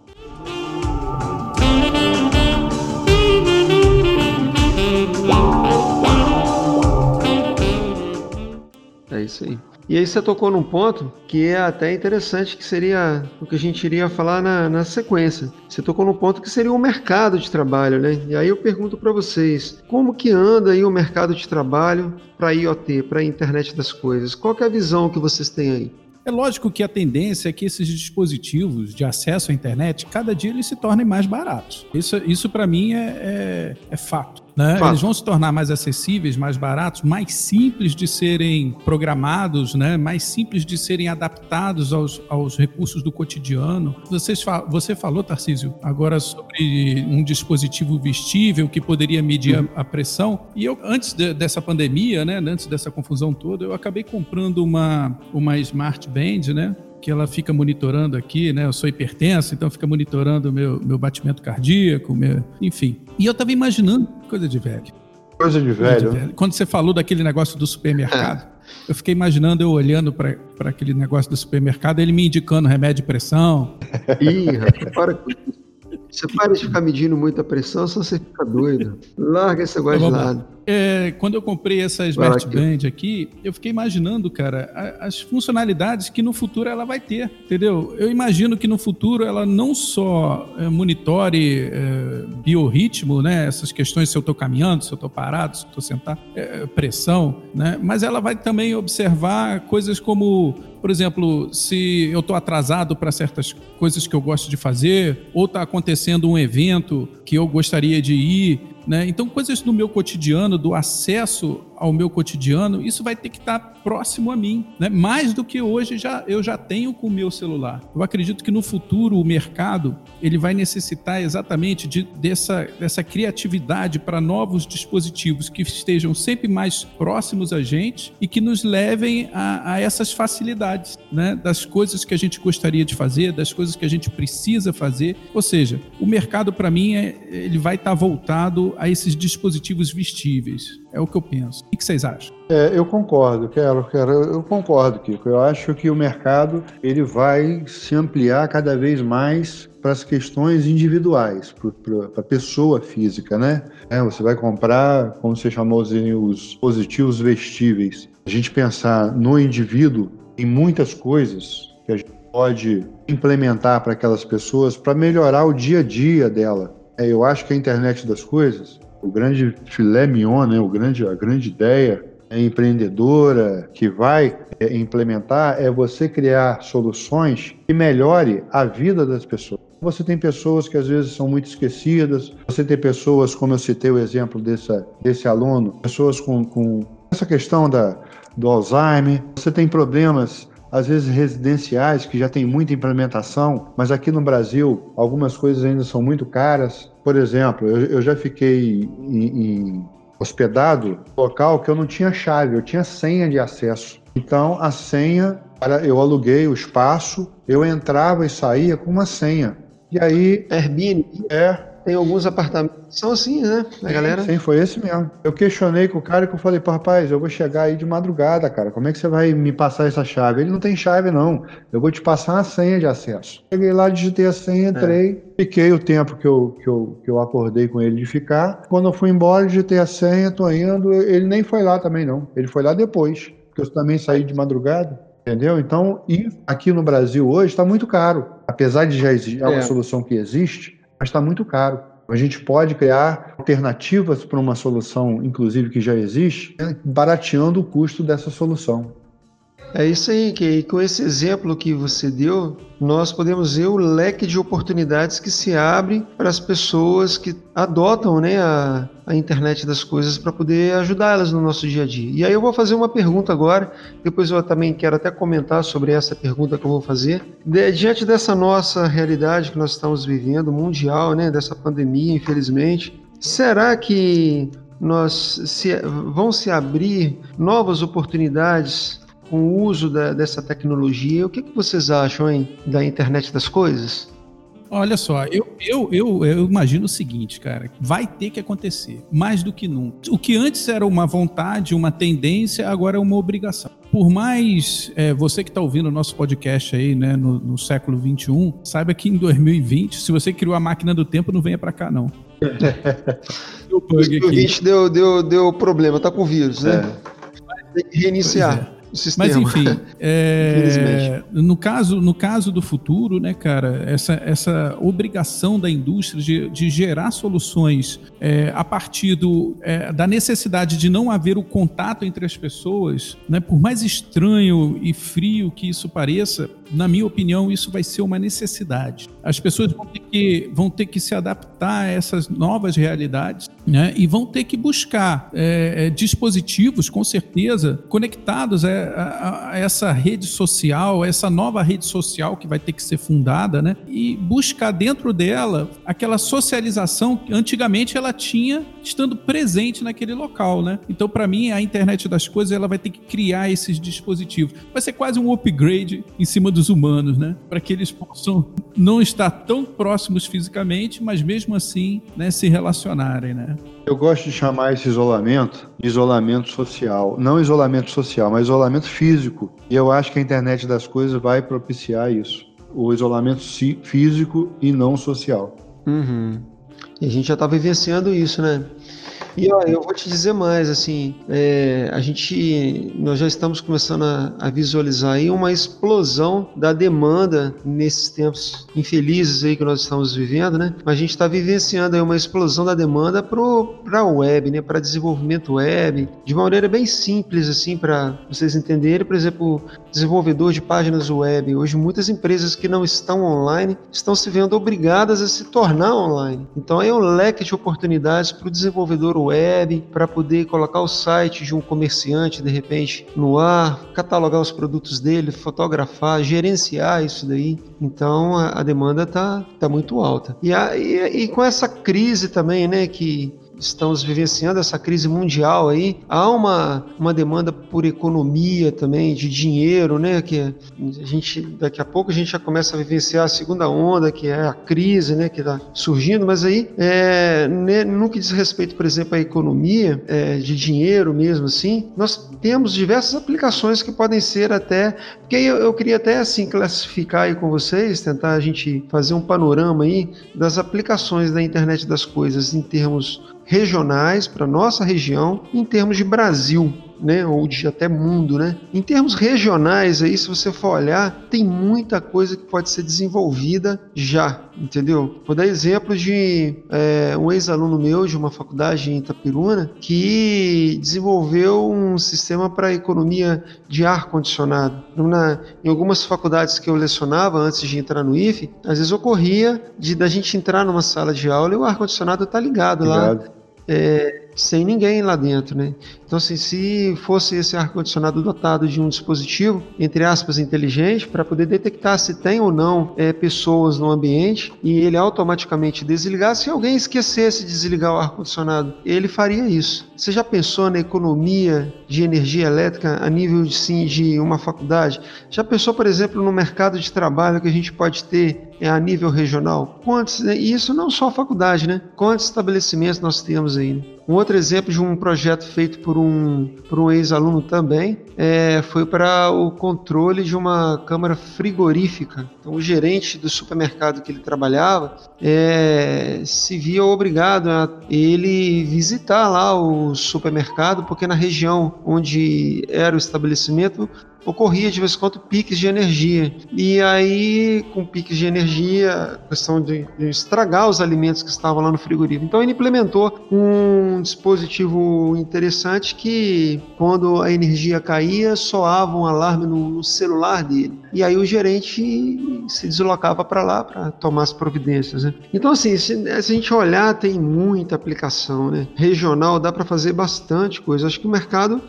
Isso aí. E aí você tocou num ponto que é até interessante, que seria o que a gente iria falar na, na sequência. Você tocou num ponto que seria o mercado de trabalho, né? E aí eu pergunto para vocês, como que anda aí o mercado de trabalho para IoT, para a internet das coisas? Qual é a visão que vocês têm aí? É lógico que a tendência é que esses dispositivos de acesso à internet, cada dia eles se tornem mais baratos. Isso, isso para mim é, é, é fato. Né? Eles vão se tornar mais acessíveis, mais baratos, mais simples de serem programados, né? mais simples de serem adaptados aos, aos recursos do cotidiano. Vocês, você falou, Tarcísio, agora sobre um dispositivo vestível que poderia medir a, a pressão. E eu, antes de, dessa pandemia, né? antes dessa confusão toda, eu acabei comprando uma, uma Smart Band, né? Que ela fica monitorando aqui, né? Eu sou hipertenso, então fica monitorando o meu, meu batimento cardíaco, meu, enfim. E eu tava imaginando, coisa de velho. Coisa de velho. Coisa de velho. Quando você falou daquele negócio do supermercado, eu fiquei imaginando eu olhando para aquele negócio do supermercado, ele me indicando remédio de pressão. Ih, rapaz, para com você para de ficar medindo muita pressão, só você fica doido. Larga esse negócio de lado. É, quando eu comprei essa Smart Band aqui, eu fiquei imaginando, cara, as funcionalidades que no futuro ela vai ter, entendeu? Eu imagino que no futuro ela não só é, monitore é, biorritmo, né? Essas questões se eu estou caminhando, se eu estou parado, se eu estou sentado, é, pressão, né? Mas ela vai também observar coisas como por exemplo, se eu estou atrasado para certas coisas que eu gosto de fazer, ou está acontecendo um evento que eu gostaria de ir, né? Então, coisas do meu cotidiano, do acesso ao meu cotidiano, isso vai ter que estar próximo a mim, né? mais do que hoje já, eu já tenho com o meu celular. Eu acredito que no futuro o mercado ele vai necessitar exatamente de, dessa, dessa criatividade para novos dispositivos que estejam sempre mais próximos a gente e que nos levem a, a essas facilidades, né? das coisas que a gente gostaria de fazer, das coisas que a gente precisa fazer. Ou seja, o mercado para mim é, ele vai estar voltado a esses dispositivos vestíveis. É o que eu penso. O que vocês acham? É, eu concordo, quero, quero, eu concordo, Kiko. Eu acho que o mercado ele vai se ampliar cada vez mais para as questões individuais, para a pessoa física, né? É, você vai comprar, como você chamou os dispositivos vestíveis. A gente pensar no indivíduo em muitas coisas que a gente pode implementar para aquelas pessoas para melhorar o dia a dia dela. É, eu acho que a internet das coisas o grande filé mignon, né, o grande, a grande ideia empreendedora que vai é, implementar é você criar soluções que melhore a vida das pessoas. Você tem pessoas que às vezes são muito esquecidas, você tem pessoas, como eu citei o exemplo desse, desse aluno, pessoas com, com essa questão da, do Alzheimer, você tem problemas às vezes residenciais, que já tem muita implementação, mas aqui no Brasil algumas coisas ainda são muito caras. Por exemplo, eu, eu já fiquei em, em hospedado local que eu não tinha chave, eu tinha senha de acesso. Então a senha, eu aluguei o espaço, eu entrava e saía com uma senha. E aí. Airbnb? É, tem alguns apartamentos que são assim, né? A galera. Sim, foi esse mesmo. Eu questionei com o cara que eu falei, pô, rapaz, eu vou chegar aí de madrugada, cara. Como é que você vai me passar essa chave? Ele não tem chave, não. Eu vou te passar uma senha de acesso. Cheguei lá, digitei a senha, entrei, é. fiquei o tempo que eu, que, eu, que eu acordei com ele de ficar. Quando eu fui embora, digitei a senha, tô indo. Ele nem foi lá também, não. Ele foi lá depois. Porque eu também saí de madrugada. Entendeu? Então, e aqui no Brasil hoje está muito caro. Apesar de já existir é uma solução que existe, mas está muito caro. A gente pode criar alternativas para uma solução, inclusive que já existe, barateando o custo dessa solução. É isso aí, que com esse exemplo que você deu, nós podemos ver o leque de oportunidades que se abre para as pessoas que adotam né, a, a internet das coisas para poder ajudá-las no nosso dia a dia. E aí eu vou fazer uma pergunta agora, depois eu também quero até comentar sobre essa pergunta que eu vou fazer. De, diante dessa nossa realidade que nós estamos vivendo, mundial, né, dessa pandemia, infelizmente, será que nós se, vão se abrir novas oportunidades o uso da, dessa tecnologia. O que, que vocês acham hein, da internet das coisas? Olha só, eu, eu, eu, eu, imagino o seguinte, cara, vai ter que acontecer, mais do que nunca. O que antes era uma vontade, uma tendência, agora é uma obrigação. Por mais é, você que está ouvindo o nosso podcast aí, né, no, no, século 21, saiba que em 2020, se você criou a máquina do tempo, não venha para cá, não. o 2020 deu, deu, deu problema, tá com vírus, né? É. Tem que reiniciar. Mas enfim, é... no caso, no caso do futuro, né, cara, essa, essa obrigação da indústria de, de gerar soluções é, a partir do, é, da necessidade de não haver o contato entre as pessoas, né, por mais estranho e frio que isso pareça, na minha opinião, isso vai ser uma necessidade. As pessoas vão ter que, vão ter que se adaptar a essas novas realidades né, e vão ter que buscar é, é dispositivos, com certeza, conectados a, a, a, essa rede social, essa nova rede social que vai ter que ser fundada, né, e buscar dentro dela aquela socialização que antigamente ela tinha estando presente naquele local. Né? Então, para mim, a internet das coisas ela vai ter que criar esses dispositivos. Vai ser quase um upgrade em cima dos humanos, né? Para que eles possam não estar tão próximos fisicamente, mas mesmo assim né, se relacionarem, né? Eu gosto de chamar esse isolamento de isolamento social. Não isolamento social, mas isolamento físico. E eu acho que a internet das coisas vai propiciar isso. O isolamento físico e não social. Uhum. E a gente já está vivenciando isso, né? E ó, eu vou te dizer mais, assim, é, a gente, nós já estamos começando a, a, visualizar aí uma explosão da demanda nesses tempos infelizes aí que nós estamos vivendo, né? A gente está vivenciando aí uma explosão da demanda para a web, né? Para desenvolvimento web, de uma maneira bem simples, assim, para vocês entenderem. Por exemplo, desenvolvedor de páginas web. Hoje, muitas empresas que não estão online estão se vendo obrigadas a se tornar online. Então, é um leque de oportunidades para o desenvolvedor web web para poder colocar o site de um comerciante de repente no ar, catalogar os produtos dele, fotografar, gerenciar isso daí. Então a, a demanda tá, tá muito alta. E, a, e, e com essa crise também, né, que estamos vivenciando essa crise mundial aí, há uma, uma demanda por economia também, de dinheiro, né? Que a gente, daqui a pouco a gente já começa a vivenciar a segunda onda, que é a crise, né? Que está surgindo, mas aí, é, né, no que diz respeito, por exemplo, à economia, é, de dinheiro mesmo assim, nós temos diversas aplicações que podem ser até, porque eu, eu queria até assim classificar aí com vocês, tentar a gente fazer um panorama aí das aplicações da internet das coisas em termos regionais para nossa região em termos de Brasil né, ou de até mundo, né? Em termos regionais aí, se você for olhar, tem muita coisa que pode ser desenvolvida já, entendeu? Vou dar exemplo de é, um ex-aluno meu de uma faculdade em Itapiruna que desenvolveu um sistema para economia de ar condicionado. Na, em algumas faculdades que eu lecionava antes de entrar no IFE, às vezes ocorria de da gente entrar numa sala de aula e o ar condicionado tá ligado, ligado. lá. É, sem ninguém lá dentro, né? Então, assim, se fosse esse ar-condicionado dotado de um dispositivo, entre aspas, inteligente, para poder detectar se tem ou não é, pessoas no ambiente e ele automaticamente desligar, se alguém esquecesse de desligar o ar-condicionado, ele faria isso. Você já pensou na economia de energia elétrica a nível de, sim, de uma faculdade? Já pensou, por exemplo, no mercado de trabalho que a gente pode ter é, a nível regional? Quantos, né? e isso não só a faculdade, né? Quantos estabelecimentos nós temos aí? Né? Um outro exemplo de um projeto feito por um, por um ex-aluno também é, foi para o controle de uma câmara frigorífica. Então, o gerente do supermercado que ele trabalhava é, se via obrigado a ele visitar lá o supermercado, porque na região onde era o estabelecimento ocorria de vez em quando piques de energia. E aí, com piques de energia, questão de, de estragar os alimentos que estavam lá no frigorífico. Então ele implementou um dispositivo interessante que, quando a energia caía, soava um alarme no, no celular dele. E aí o gerente se deslocava para lá para tomar as providências. Né? Então, assim, se, se, a gente olhar, tem muita aplicação. Né? Regional dá para fazer bastante coisa. Acho que o mercado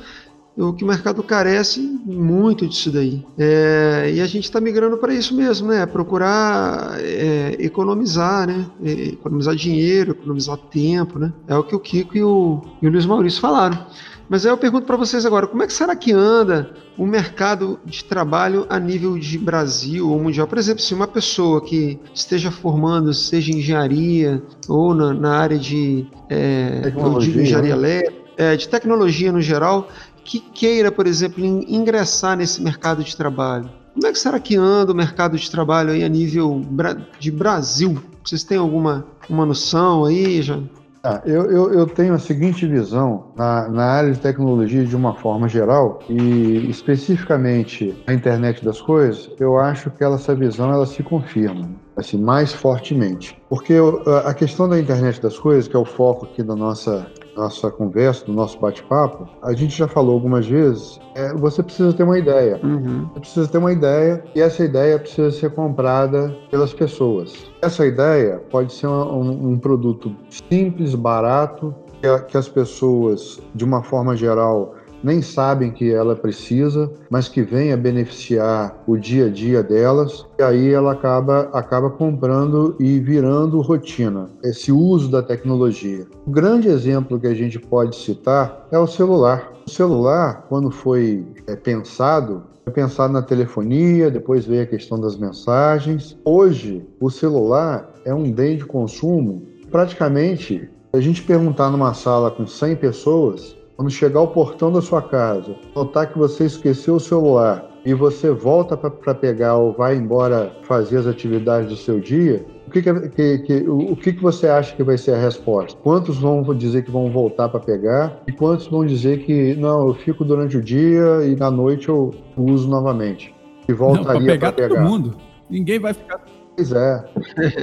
o que o mercado carece muito disso daí. É, e a gente está migrando para isso mesmo, né? Procurar é, economizar, né? É, economizar dinheiro, economizar tempo, né? É o que o Kiko e o, e o Luiz Maurício falaram. Mas aí eu pergunto para vocês agora, como é que será que anda o mercado de trabalho a nível de Brasil ou mundial? Por exemplo, se uma pessoa que esteja formando, seja engenharia ou na, na área de, é, de engenharia né? elétrica, é, de tecnologia no geral, que queira, por exemplo, ingressar nesse mercado de trabalho. Como é que será que anda o mercado de trabalho aí a nível de Brasil? Vocês têm alguma uma noção aí, já? Ah, eu, eu, eu, tenho a seguinte visão na, na área de tecnologia de uma forma geral e especificamente a internet das coisas, eu acho que ela, essa visão ela se confirma assim mais fortemente, porque a questão da internet das coisas, que é o foco aqui da nossa nossa conversa, do nosso bate-papo, a gente já falou algumas vezes, é, você precisa ter uma ideia. Uhum. Você precisa ter uma ideia e essa ideia precisa ser comprada pelas pessoas. Essa ideia pode ser um, um produto simples, barato, que, que as pessoas, de uma forma geral, nem sabem que ela precisa, mas que vem a beneficiar o dia a dia delas, e aí ela acaba, acaba comprando e virando rotina, esse uso da tecnologia. O grande exemplo que a gente pode citar é o celular. O celular, quando foi é, pensado, foi pensado na telefonia, depois veio a questão das mensagens. Hoje, o celular é um bem de consumo. Praticamente, se a gente perguntar numa sala com 100 pessoas, quando chegar ao portão da sua casa, notar que você esqueceu o celular e você volta para pegar ou vai embora fazer as atividades do seu dia, o que, que, que, o que, que você acha que vai ser a resposta? Quantos vão dizer que vão voltar para pegar e quantos vão dizer que não, eu fico durante o dia e na noite eu uso novamente? E voltaria para pegar, pegar todo mundo. Ninguém vai ficar Pois é.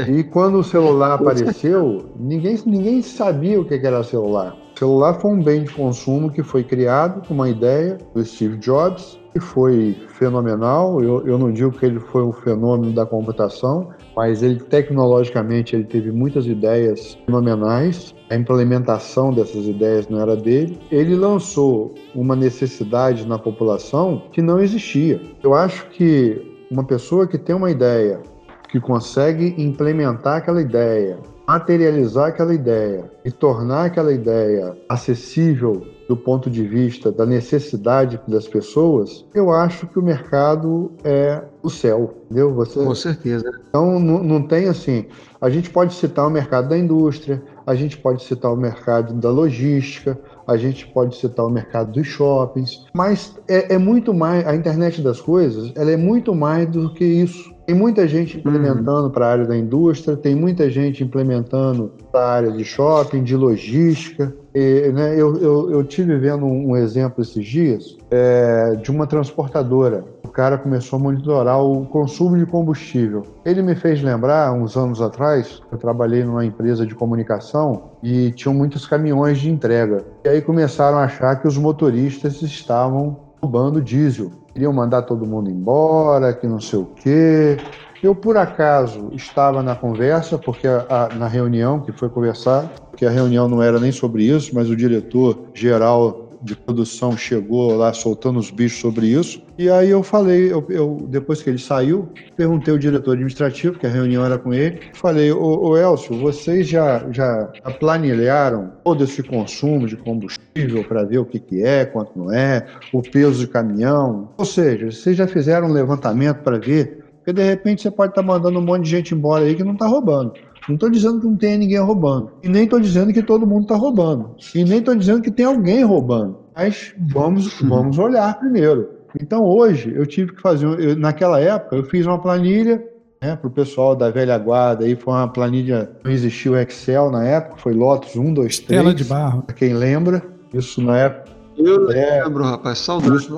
E quando o celular apareceu, ninguém, ninguém sabia o que era celular. O celular foi um bem de consumo que foi criado com uma ideia do Steve Jobs, que foi fenomenal. Eu, eu não digo que ele foi um fenômeno da computação, mas ele tecnologicamente ele teve muitas ideias fenomenais. A implementação dessas ideias não era dele. Ele lançou uma necessidade na população que não existia. Eu acho que uma pessoa que tem uma ideia, que consegue implementar aquela ideia, materializar aquela ideia e tornar aquela ideia acessível do ponto de vista da necessidade das pessoas, eu acho que o mercado é o céu, entendeu? Você... Com certeza. Então, não, não tem assim. A gente pode citar o mercado da indústria, a gente pode citar o mercado da logística, a gente pode citar o mercado dos shoppings, mas é, é muito mais. A internet das coisas, ela é muito mais do que isso. Tem muita gente implementando uhum. para a área da indústria, tem muita gente implementando para a área de shopping, de logística. E, né, eu, eu, eu tive vendo um, exemplo esses dias é, de uma transportadora. O cara começou a monitorar o consumo de combustível. Ele me fez lembrar, uns anos atrás, eu trabalhei numa empresa de comunicação e tinham muitos caminhões de entrega. E aí começaram a achar que os motoristas estavam roubando diesel queriam mandar todo mundo embora, que não sei o quê. Eu, por acaso, estava na conversa, porque a, a, na reunião que foi conversar, que a reunião não era nem sobre isso, mas o diretor geral de produção chegou lá soltando os bichos sobre isso. E aí eu falei, eu, eu, depois que ele saiu, perguntei ao diretor administrativo, que a reunião era com ele, falei, ô, ô Elcio, vocês já, já planilharam todo esse consumo de combustível para ver o que, que é, quanto não é, o peso de caminhão? Ou seja, vocês já fizeram um levantamento para ver? Porque de repente você pode estar tá mandando um monte de gente embora aí que não está roubando. Não estou dizendo que não tem ninguém roubando. E nem estou dizendo que todo mundo está roubando. E nem estou dizendo que tem alguém roubando. Mas vamos, vamos olhar primeiro. Então hoje eu tive que fazer, eu, naquela época eu fiz uma planilha né, para o pessoal da velha guarda, aí foi uma planilha, não existia o Excel na época, foi Lotus 1, 2, 3. Tela de barro. Para quem lembra, isso na época. Eu é, lembro, rapaz, saudade.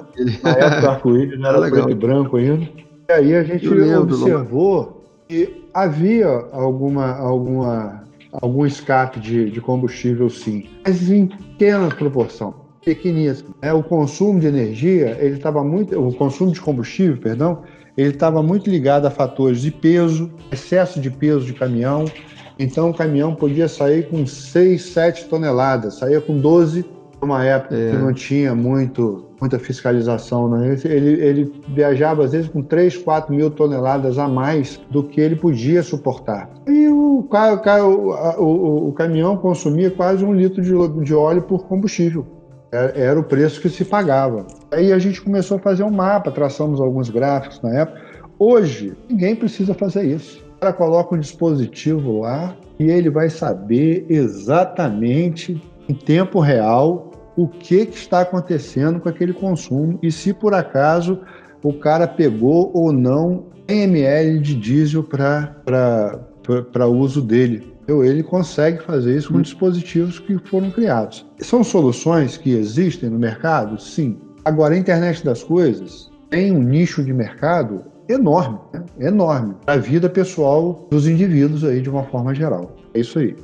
Na época arco-íris, não era legal. preto e branco ainda. E aí a gente observou que havia alguma, alguma, algum escape de, de combustível, sim, mas em pequena proporção, pequeníssimo. É, o consumo de energia, ele estava muito, o consumo de combustível, perdão, ele estava muito ligado a fatores de peso, excesso de peso de caminhão. Então o caminhão podia sair com 6, 7 toneladas, saía com 12 numa época é. que não tinha muito, muita fiscalização. Né? Ele, ele viajava às vezes com 3, 4 mil toneladas a mais do que ele podia suportar. E o, o, o, o caminhão consumia quase um litro de, de óleo por combustível. Era, era o preço que se pagava. Aí a gente começou a fazer um mapa, traçamos alguns gráficos na época. Hoje, ninguém precisa fazer isso. O cara coloca um dispositivo lá e ele vai saber exatamente em tempo real o que, que está acontecendo com aquele consumo e se por acaso o cara pegou ou não 100 ml de diesel para uso dele. Ele consegue fazer isso com dispositivos que foram criados. São soluções que existem no mercado? Sim. Agora, a internet das coisas tem um nicho de mercado enorme, né? enorme, para a vida pessoal dos indivíduos aí de uma forma geral. É isso aí.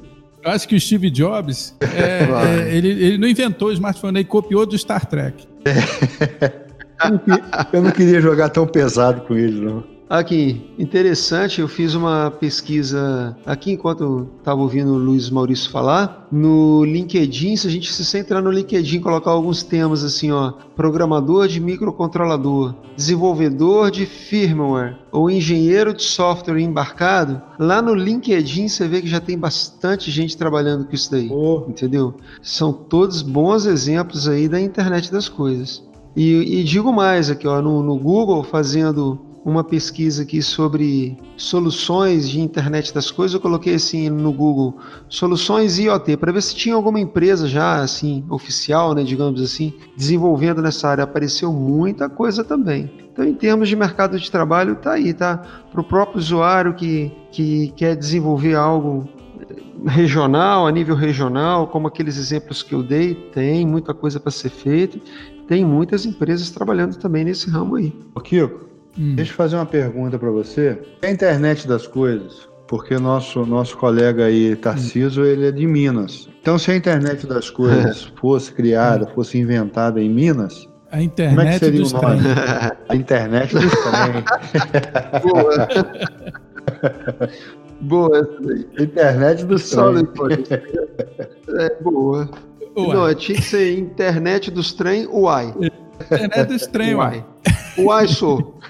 Eu acho que o Steve Jobs, é, é, ele, ele, não inventou o smartphone, ele copiou do Star Trek. eu, não, eu não queria jogar tão pesado com ele, não. Aqui, interessante, eu fiz uma pesquisa aqui enquanto estava ouvindo o Luiz Maurício falar. No LinkedIn, se a gente se centrar no LinkedIn, colocar alguns temas assim, ó, programador de microcontrolador, desenvolvedor de firmware ou engenheiro de software embarcado, lá no LinkedIn você vê que já tem bastante gente trabalhando com isso daí, oh. entendeu? São todos bons exemplos aí da internet das coisas. E, e digo mais aqui, ó, no, no Google, fazendo uma pesquisa aqui sobre soluções de internet das coisas. Eu coloquei assim no Google soluções IoT para ver se tinha alguma empresa já assim oficial, né, digamos assim, desenvolvendo nessa área. Apareceu muita coisa também. Então, em termos de mercado de trabalho, tá aí, tá? Para o próprio usuário que, que quer desenvolver algo regional, a nível regional, como aqueles exemplos que eu dei, tem muita coisa para ser feita. Tem muitas empresas trabalhando também nesse ramo aí. Kiko, Hum. Deixa eu fazer uma pergunta para você. A internet das coisas, porque nosso nosso colega aí, Tarciso, hum. ele é de Minas. Então, se a internet das coisas fosse criada, fosse inventada em Minas, a internet como é que seria dos o nome? A internet dos trem. Boa. boa essa daí. Internet do sol. É boa. Uai. Não, tinha que ser internet dos trem, uai. Internet dos trem, uai. Uai, sou.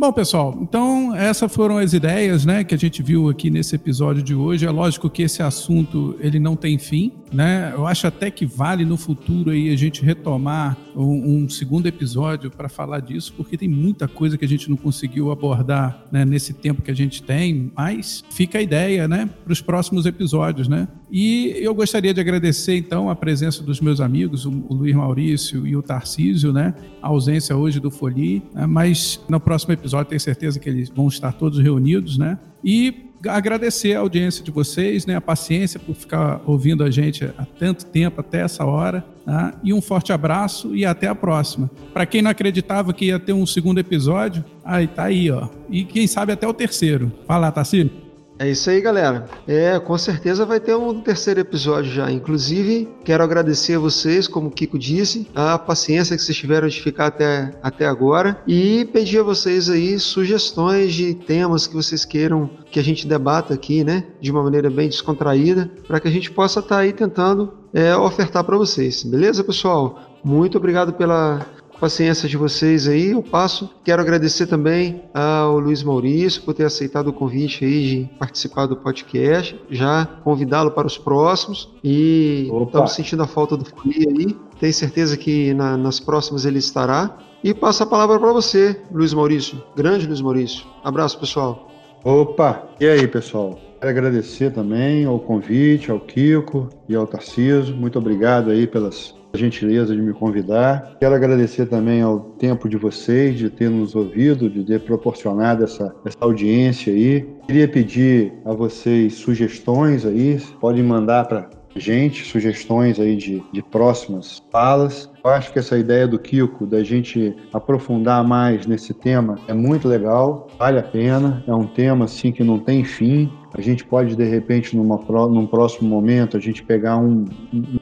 Bom, pessoal, então essas foram as ideias, né, que a gente viu aqui nesse episódio de hoje. É lógico que esse assunto ele não tem fim, né? Eu acho até que vale no futuro aí a gente retomar um, um segundo episódio para falar disso, porque tem muita coisa que a gente não conseguiu abordar né, nesse tempo que a gente tem. Mas fica a ideia, né, para os próximos episódios, né? E eu gostaria de agradecer então a presença dos meus amigos, o, o Luiz Maurício e o Tarcísio, né? A ausência hoje do Foli, né? mas no próximo episódio tenho certeza que eles vão estar todos reunidos, né? E agradecer a audiência de vocês, né? A paciência por ficar ouvindo a gente há tanto tempo até essa hora, tá? E um forte abraço e até a próxima. Para quem não acreditava que ia ter um segundo episódio, aí tá aí, ó. E quem sabe até o terceiro. Fala, Tarcísio. É isso aí, galera. É, com certeza vai ter um terceiro episódio já. Inclusive, quero agradecer a vocês, como o Kiko disse, a paciência que vocês tiveram de ficar até, até agora e pedir a vocês aí sugestões de temas que vocês queiram que a gente debata aqui, né, de uma maneira bem descontraída, para que a gente possa estar tá aí tentando é, ofertar para vocês. Beleza, pessoal? Muito obrigado pela paciência de vocês aí, eu passo. Quero agradecer também ao Luiz Maurício por ter aceitado o convite aí de participar do podcast, já convidá-lo para os próximos e Opa. estamos sentindo a falta do Fuli aí. Tenho certeza que na, nas próximas ele estará. E passo a palavra para você, Luiz Maurício. Grande Luiz Maurício. Abraço, pessoal. Opa! E aí, pessoal? Quero agradecer também ao convite, ao Kiko e ao Tarciso. Muito obrigado aí pelas gentileza de me convidar. Quero agradecer também ao tempo de vocês, de ter nos ouvido, de ter proporcionado essa, essa audiência aí. Queria pedir a vocês sugestões aí, podem mandar para gente, sugestões aí de, de próximas falas. Eu acho que essa ideia do Kiko, da gente aprofundar mais nesse tema, é muito legal, vale a pena. É um tema assim que não tem fim. A gente pode, de repente, numa, num próximo momento, a gente pegar um,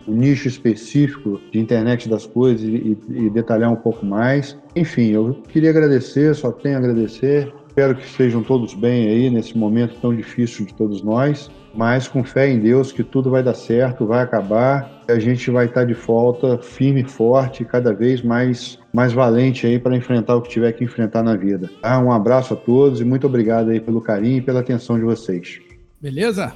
um nicho específico de internet das coisas e, e, detalhar um pouco mais. Enfim, eu queria agradecer, só tenho a agradecer. Espero que estejam todos bem aí nesse momento tão difícil de todos nós, mas com fé em Deus que tudo vai dar certo, vai acabar, e a gente vai estar de volta firme e forte, cada vez mais mais valente aí para enfrentar o que tiver que enfrentar na vida. Tá? Um abraço a todos e muito obrigado aí pelo carinho e pela atenção de vocês. Beleza?